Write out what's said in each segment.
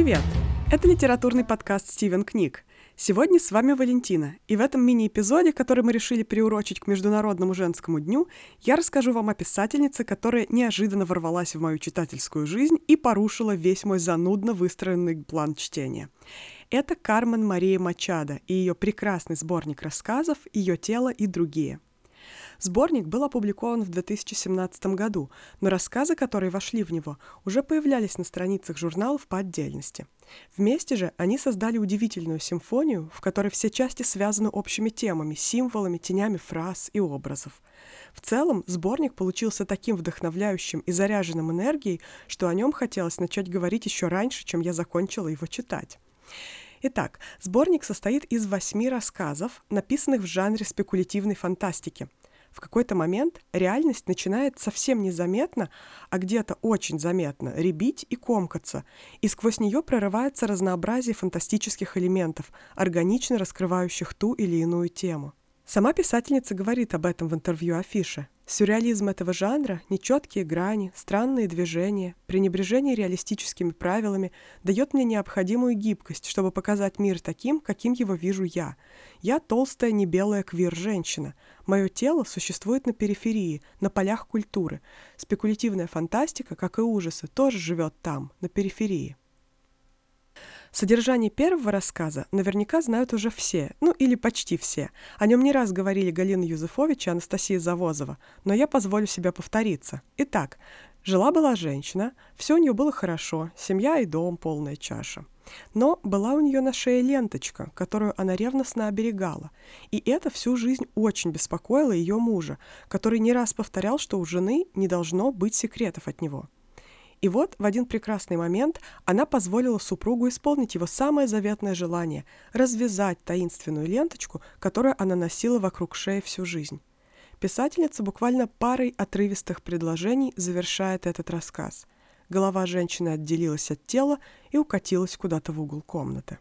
Привет! Это литературный подкаст «Стивен книг». Сегодня с вами Валентина, и в этом мини-эпизоде, который мы решили приурочить к Международному женскому дню, я расскажу вам о писательнице, которая неожиданно ворвалась в мою читательскую жизнь и порушила весь мой занудно выстроенный план чтения. Это Кармен Мария Мачада и ее прекрасный сборник рассказов «Ее тело и другие». Сборник был опубликован в 2017 году, но рассказы, которые вошли в него, уже появлялись на страницах журналов по отдельности. Вместе же они создали удивительную симфонию, в которой все части связаны общими темами, символами, тенями фраз и образов. В целом, сборник получился таким вдохновляющим и заряженным энергией, что о нем хотелось начать говорить еще раньше, чем я закончила его читать. Итак, сборник состоит из восьми рассказов, написанных в жанре спекулятивной фантастики – в какой-то момент реальность начинает совсем незаметно, а где-то очень заметно ребить и комкаться, и сквозь нее прорывается разнообразие фантастических элементов, органично раскрывающих ту или иную тему. Сама писательница говорит об этом в интервью Афише. Сюрреализм этого жанра, нечеткие грани, странные движения, пренебрежение реалистическими правилами дает мне необходимую гибкость, чтобы показать мир таким, каким его вижу я. Я толстая, не белая квир-женщина. Мое тело существует на периферии, на полях культуры. Спекулятивная фантастика, как и ужасы, тоже живет там, на периферии. Содержание первого рассказа наверняка знают уже все, ну или почти все. О нем не раз говорили Галина Юзефович и Анастасия Завозова, но я позволю себе повториться. Итак, жила-была женщина, все у нее было хорошо, семья и дом, полная чаша. Но была у нее на шее ленточка, которую она ревностно оберегала. И это всю жизнь очень беспокоило ее мужа, который не раз повторял, что у жены не должно быть секретов от него. И вот в один прекрасный момент она позволила супругу исполнить его самое заветное желание – развязать таинственную ленточку, которую она носила вокруг шеи всю жизнь. Писательница буквально парой отрывистых предложений завершает этот рассказ. Голова женщины отделилась от тела и укатилась куда-то в угол комнаты.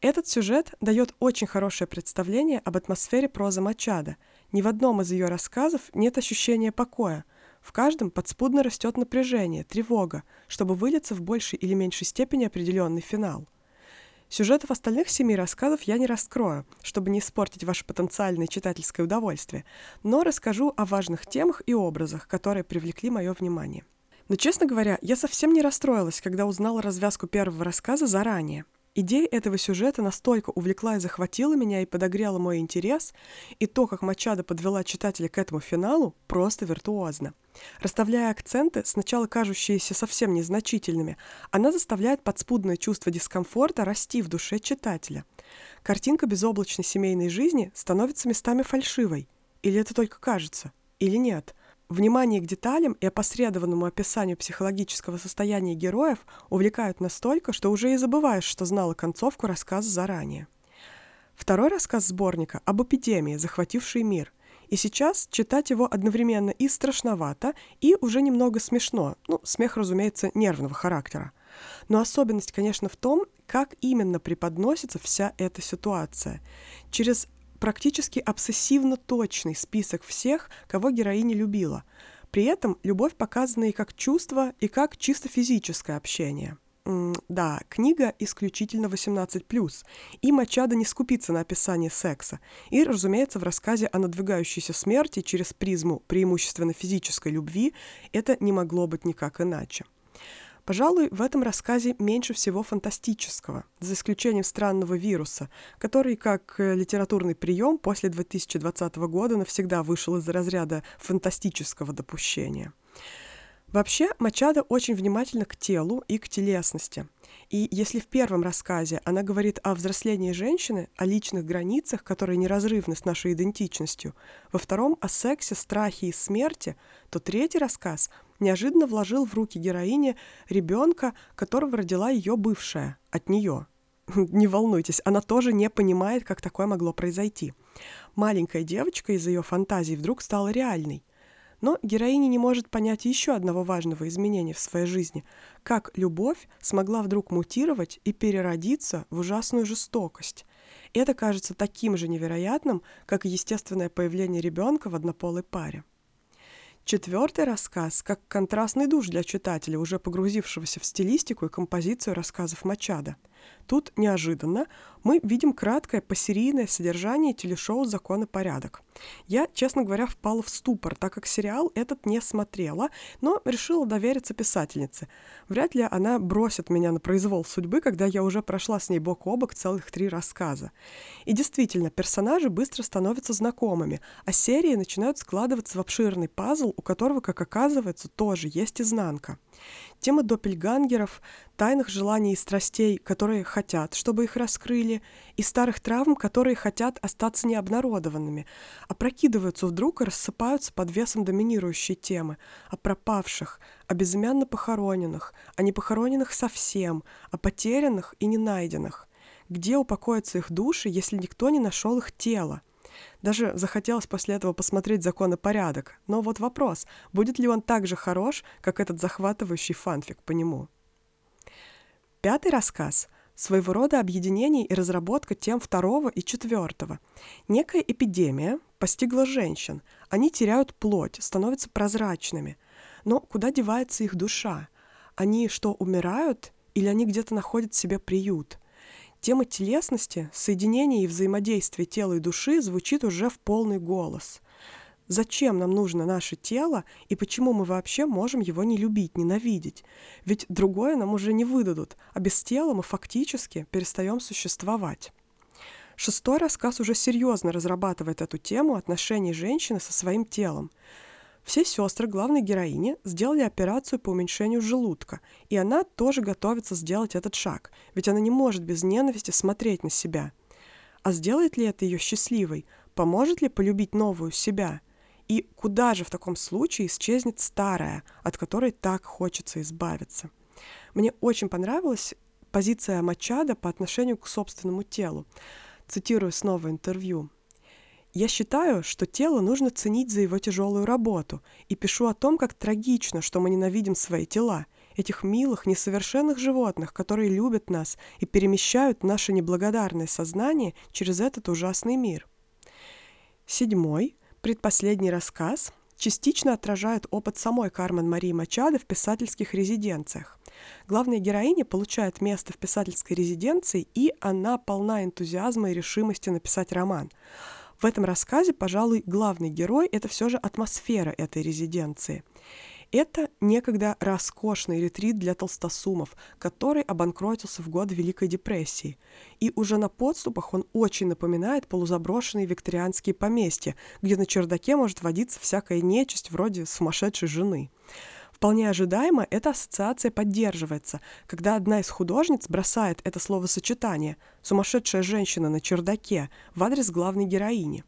Этот сюжет дает очень хорошее представление об атмосфере прозы Мачада. Ни в одном из ее рассказов нет ощущения покоя – в каждом подспудно растет напряжение, тревога, чтобы вылиться в большей или меньшей степени определенный финал. Сюжетов остальных семи рассказов я не раскрою, чтобы не испортить ваше потенциальное читательское удовольствие, но расскажу о важных темах и образах, которые привлекли мое внимание. Но, честно говоря, я совсем не расстроилась, когда узнала развязку первого рассказа заранее. Идея этого сюжета настолько увлекла и захватила меня и подогрела мой интерес, и то, как Мачада подвела читателя к этому финалу, просто виртуозно. Расставляя акценты, сначала кажущиеся совсем незначительными, она заставляет подспудное чувство дискомфорта расти в душе читателя. Картинка безоблачной семейной жизни становится местами фальшивой. Или это только кажется? Или нет? Внимание к деталям и опосредованному описанию психологического состояния героев увлекают настолько, что уже и забываешь, что знала концовку рассказа заранее. Второй рассказ сборника об эпидемии, захватившей мир. И сейчас читать его одновременно и страшновато, и уже немного смешно. Ну, смех, разумеется, нервного характера. Но особенность, конечно, в том, как именно преподносится вся эта ситуация. Через практически обсессивно точный список всех, кого героиня любила. При этом любовь показана и как чувство, и как чисто физическое общение. М да, книга исключительно 18+, и Мачадо не скупится на описание секса. И, разумеется, в рассказе о надвигающейся смерти через призму преимущественно физической любви это не могло быть никак иначе. Пожалуй, в этом рассказе меньше всего фантастического, за исключением странного вируса, который, как э, литературный прием, после 2020 года навсегда вышел из разряда фантастического допущения. Вообще, Мачадо очень внимательна к телу и к телесности. И если в первом рассказе она говорит о взрослении женщины, о личных границах, которые неразрывны с нашей идентичностью, во втором — о сексе, страхе и смерти, то третий рассказ неожиданно вложил в руки героини ребенка, которого родила ее бывшая, от нее. Не волнуйтесь, она тоже не понимает, как такое могло произойти. Маленькая девочка из ее фантазий вдруг стала реальной. Но героиня не может понять еще одного важного изменения в своей жизни, как любовь смогла вдруг мутировать и переродиться в ужасную жестокость. Это кажется таким же невероятным, как и естественное появление ребенка в однополой паре. Четвертый рассказ как контрастный душ для читателя, уже погрузившегося в стилистику и композицию рассказов Мачада. Тут неожиданно мы видим краткое посерийное содержание телешоу «Закон и порядок». Я, честно говоря, впала в ступор, так как сериал этот не смотрела, но решила довериться писательнице. Вряд ли она бросит меня на произвол судьбы, когда я уже прошла с ней бок о бок целых три рассказа. И действительно, персонажи быстро становятся знакомыми, а серии начинают складываться в обширный пазл, у которого, как оказывается, тоже есть изнанка. Тема доппельгангеров, тайных желаний и страстей, которые хотят, чтобы их раскрыли, и старых травм, которые хотят остаться необнародованными, опрокидываются вдруг и рассыпаются под весом доминирующей темы о пропавших, о безымянно похороненных, о непохороненных совсем, о потерянных и ненайденных. Где упокоятся их души, если никто не нашел их тело? Даже захотелось после этого посмотреть «Закон и порядок». Но вот вопрос, будет ли он так же хорош, как этот захватывающий фанфик по нему? Пятый рассказ – своего рода объединение и разработка тем второго и четвертого. Некая эпидемия постигла женщин. Они теряют плоть, становятся прозрачными. Но куда девается их душа? Они что, умирают? Или они где-то находят себе приют? Тема телесности, соединения и взаимодействия тела и души звучит уже в полный голос. Зачем нам нужно наше тело и почему мы вообще можем его не любить, ненавидеть? Ведь другое нам уже не выдадут, а без тела мы фактически перестаем существовать. Шестой рассказ уже серьезно разрабатывает эту тему отношений женщины со своим телом. Все сестры главной героини сделали операцию по уменьшению желудка, и она тоже готовится сделать этот шаг, ведь она не может без ненависти смотреть на себя. А сделает ли это ее счастливой? Поможет ли полюбить новую себя? И куда же в таком случае исчезнет старая, от которой так хочется избавиться? Мне очень понравилась позиция Мачада по отношению к собственному телу. Цитирую снова интервью. Я считаю, что тело нужно ценить за его тяжелую работу, и пишу о том, как трагично, что мы ненавидим свои тела, этих милых, несовершенных животных, которые любят нас и перемещают наше неблагодарное сознание через этот ужасный мир. Седьмой, предпоследний рассказ частично отражает опыт самой Кармен Марии Мачадо в писательских резиденциях. Главная героиня получает место в писательской резиденции, и она полна энтузиазма и решимости написать роман. В этом рассказе, пожалуй, главный герой — это все же атмосфера этой резиденции. Это некогда роскошный ретрит для толстосумов, который обанкротился в год Великой депрессии. И уже на подступах он очень напоминает полузаброшенные викторианские поместья, где на чердаке может водиться всякая нечисть вроде сумасшедшей жены. Вполне ожидаемо эта ассоциация поддерживается, когда одна из художниц бросает это словосочетание «сумасшедшая женщина на чердаке» в адрес главной героини.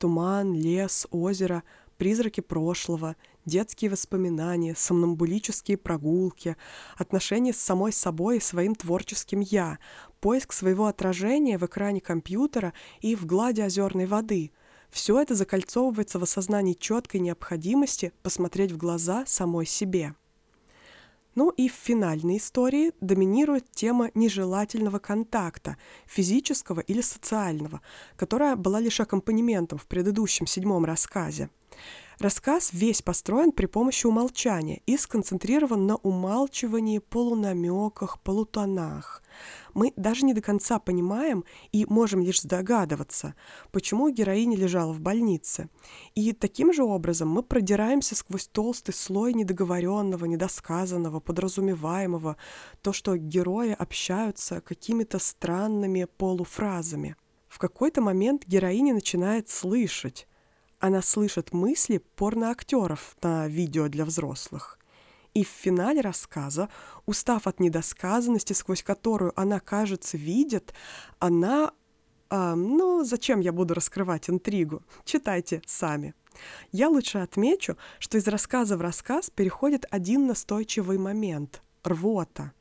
Туман, лес, озеро, призраки прошлого, детские воспоминания, сомнамбулические прогулки, отношения с самой собой и своим творческим «я», поиск своего отражения в экране компьютера и в глади озерной воды – все это закольцовывается в осознании четкой необходимости посмотреть в глаза самой себе. Ну и в финальной истории доминирует тема нежелательного контакта, физического или социального, которая была лишь аккомпанементом в предыдущем седьмом рассказе. Рассказ весь построен при помощи умолчания и сконцентрирован на умалчивании, полунамеках, полутонах. Мы даже не до конца понимаем и можем лишь догадываться, почему героиня лежала в больнице. И таким же образом мы продираемся сквозь толстый слой недоговоренного, недосказанного, подразумеваемого, то, что герои общаются какими-то странными полуфразами. В какой-то момент героиня начинает слышать, она слышит мысли порноактеров на видео для взрослых. И в финале рассказа, устав от недосказанности, сквозь которую она, кажется, видит, она... А, ну, зачем я буду раскрывать интригу? Читайте сами. Я лучше отмечу, что из рассказа в рассказ переходит один настойчивый момент — рвота.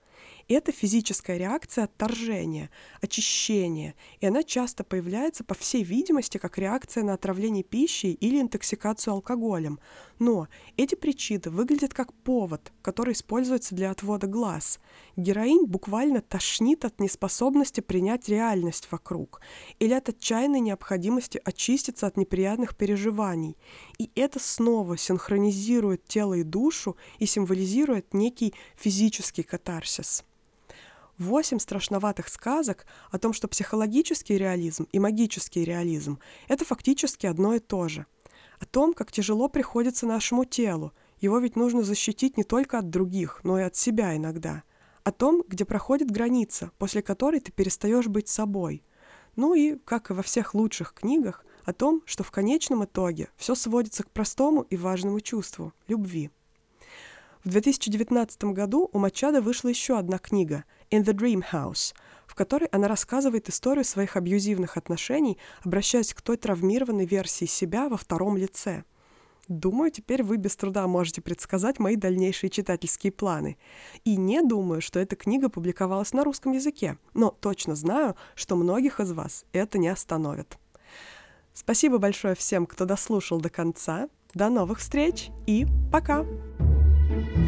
Это физическая реакция отторжения, очищения, и она часто появляется, по всей видимости, как реакция на отравление пищей или интоксикацию алкоголем. Но эти причины выглядят как повод, который используется для отвода глаз. Героинь буквально тошнит от неспособности принять реальность вокруг или от отчаянной необходимости очиститься от неприятных переживаний. И это снова синхронизирует тело и душу и символизирует некий физический катарсис. Восемь страшноватых сказок о том, что психологический реализм и магический реализм — это фактически одно и то же. О том, как тяжело приходится нашему телу, его ведь нужно защитить не только от других, но и от себя иногда. О том, где проходит граница, после которой ты перестаешь быть собой. Ну и, как и во всех лучших книгах, о том, что в конечном итоге все сводится к простому и важному чувству — любви. В 2019 году у Мачада вышла еще одна книга «In the Dream House», в которой она рассказывает историю своих абьюзивных отношений, обращаясь к той травмированной версии себя во втором лице. Думаю, теперь вы без труда можете предсказать мои дальнейшие читательские планы. И не думаю, что эта книга публиковалась на русском языке, но точно знаю, что многих из вас это не остановит. Спасибо большое всем, кто дослушал до конца. До новых встреч и пока! thank you